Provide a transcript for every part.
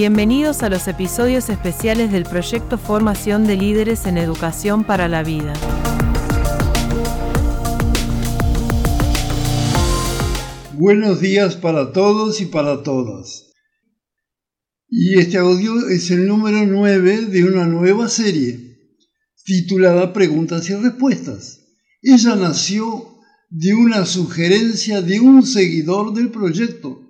Bienvenidos a los episodios especiales del proyecto Formación de Líderes en Educación para la Vida. Buenos días para todos y para todas. Y este audio es el número 9 de una nueva serie titulada Preguntas y Respuestas. Ella nació de una sugerencia de un seguidor del proyecto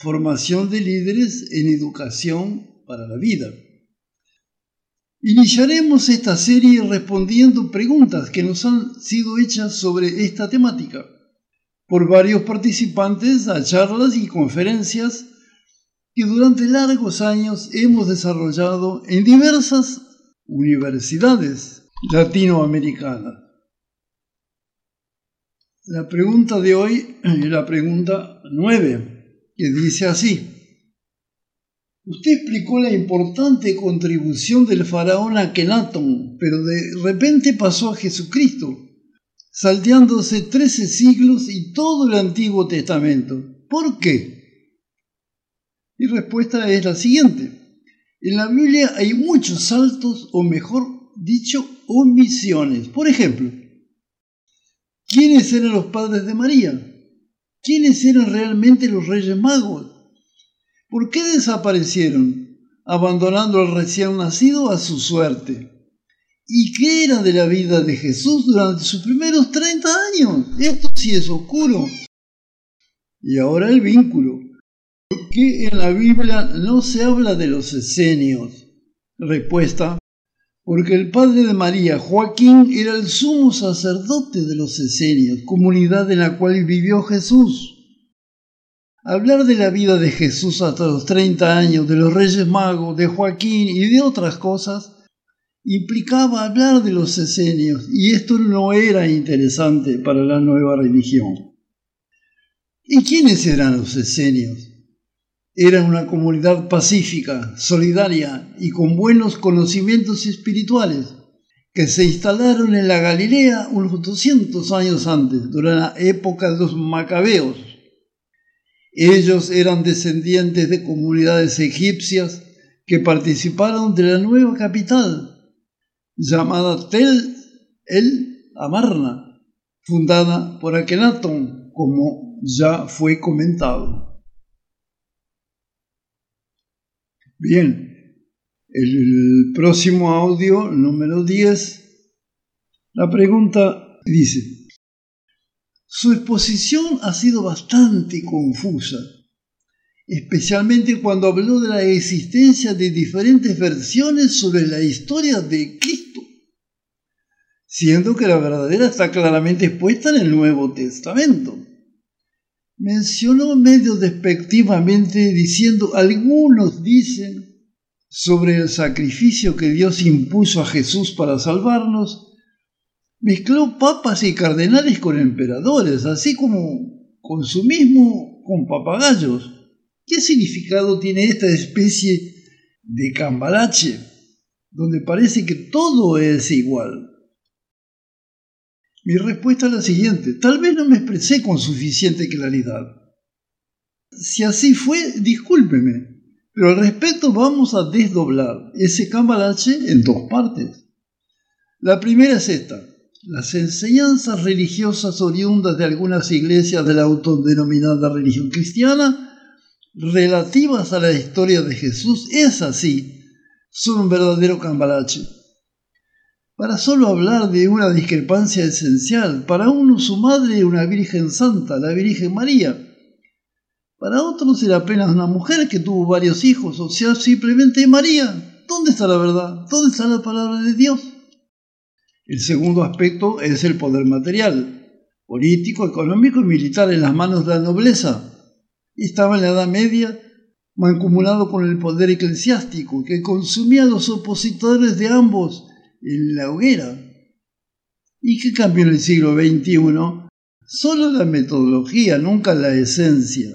Formación de líderes en educación para la vida. Iniciaremos esta serie respondiendo preguntas que nos han sido hechas sobre esta temática por varios participantes a charlas y conferencias que durante largos años hemos desarrollado en diversas universidades latinoamericanas. La pregunta de hoy es la pregunta 9 que dice así. Usted explicó la importante contribución del faraón Akenatón, pero de repente pasó a Jesucristo, salteándose trece siglos y todo el Antiguo Testamento. ¿Por qué? Mi respuesta es la siguiente. En la Biblia hay muchos saltos, o mejor dicho, omisiones. Por ejemplo, ¿quiénes eran los padres de María? ¿Quiénes eran realmente los reyes magos? ¿Por qué desaparecieron, abandonando al recién nacido a su suerte? ¿Y qué era de la vida de Jesús durante sus primeros 30 años? Esto sí es oscuro. Y ahora el vínculo. ¿Por qué en la Biblia no se habla de los esenios? Respuesta porque el padre de María, Joaquín, era el sumo sacerdote de los esenios, comunidad en la cual vivió Jesús. Hablar de la vida de Jesús hasta los 30 años, de los Reyes Magos, de Joaquín y de otras cosas, implicaba hablar de los esenios, y esto no era interesante para la nueva religión. ¿Y quiénes eran los esenios? Eran una comunidad pacífica, solidaria y con buenos conocimientos espirituales que se instalaron en la Galilea unos 200 años antes, durante la época de los macabeos. Ellos eran descendientes de comunidades egipcias que participaron de la nueva capital, llamada Tel el Amarna, fundada por Akenatón, como ya fue comentado. Bien, el próximo audio, número 10, la pregunta dice, su exposición ha sido bastante confusa, especialmente cuando habló de la existencia de diferentes versiones sobre la historia de Cristo, siendo que la verdadera está claramente expuesta en el Nuevo Testamento mencionó medio despectivamente diciendo, algunos dicen sobre el sacrificio que Dios impuso a Jesús para salvarnos, mezcló papas y cardenales con emperadores, así como consumismo con papagayos. ¿Qué significado tiene esta especie de cambalache, donde parece que todo es igual? Mi respuesta es la siguiente. Tal vez no me expresé con suficiente claridad. Si así fue, discúlpeme. Pero al respecto vamos a desdoblar ese cambalache en dos partes. La primera es esta. Las enseñanzas religiosas oriundas de algunas iglesias de la autodenominada religión cristiana, relativas a la historia de Jesús, es así, son un verdadero cambalache para solo hablar de una discrepancia esencial. Para uno su madre una Virgen Santa, la Virgen María. Para otros era apenas una mujer que tuvo varios hijos, o sea, simplemente María. ¿Dónde está la verdad? ¿Dónde está la palabra de Dios? El segundo aspecto es el poder material, político, económico y militar en las manos de la nobleza. Estaba en la Edad Media mancomunado con el poder eclesiástico, que consumía a los opositores de ambos en la hoguera. ¿Y qué cambió en el siglo XXI? Solo la metodología, nunca la esencia.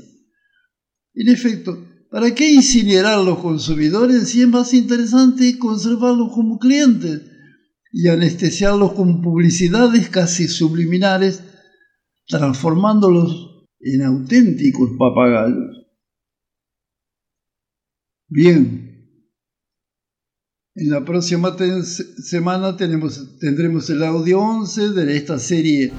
En efecto, ¿para qué incinerar a los consumidores si es más interesante conservarlos como clientes y anestesiarlos con publicidades casi subliminares, transformándolos en auténticos papagayos? Bien. En la próxima semana tenemos, tendremos el audio 11 de esta serie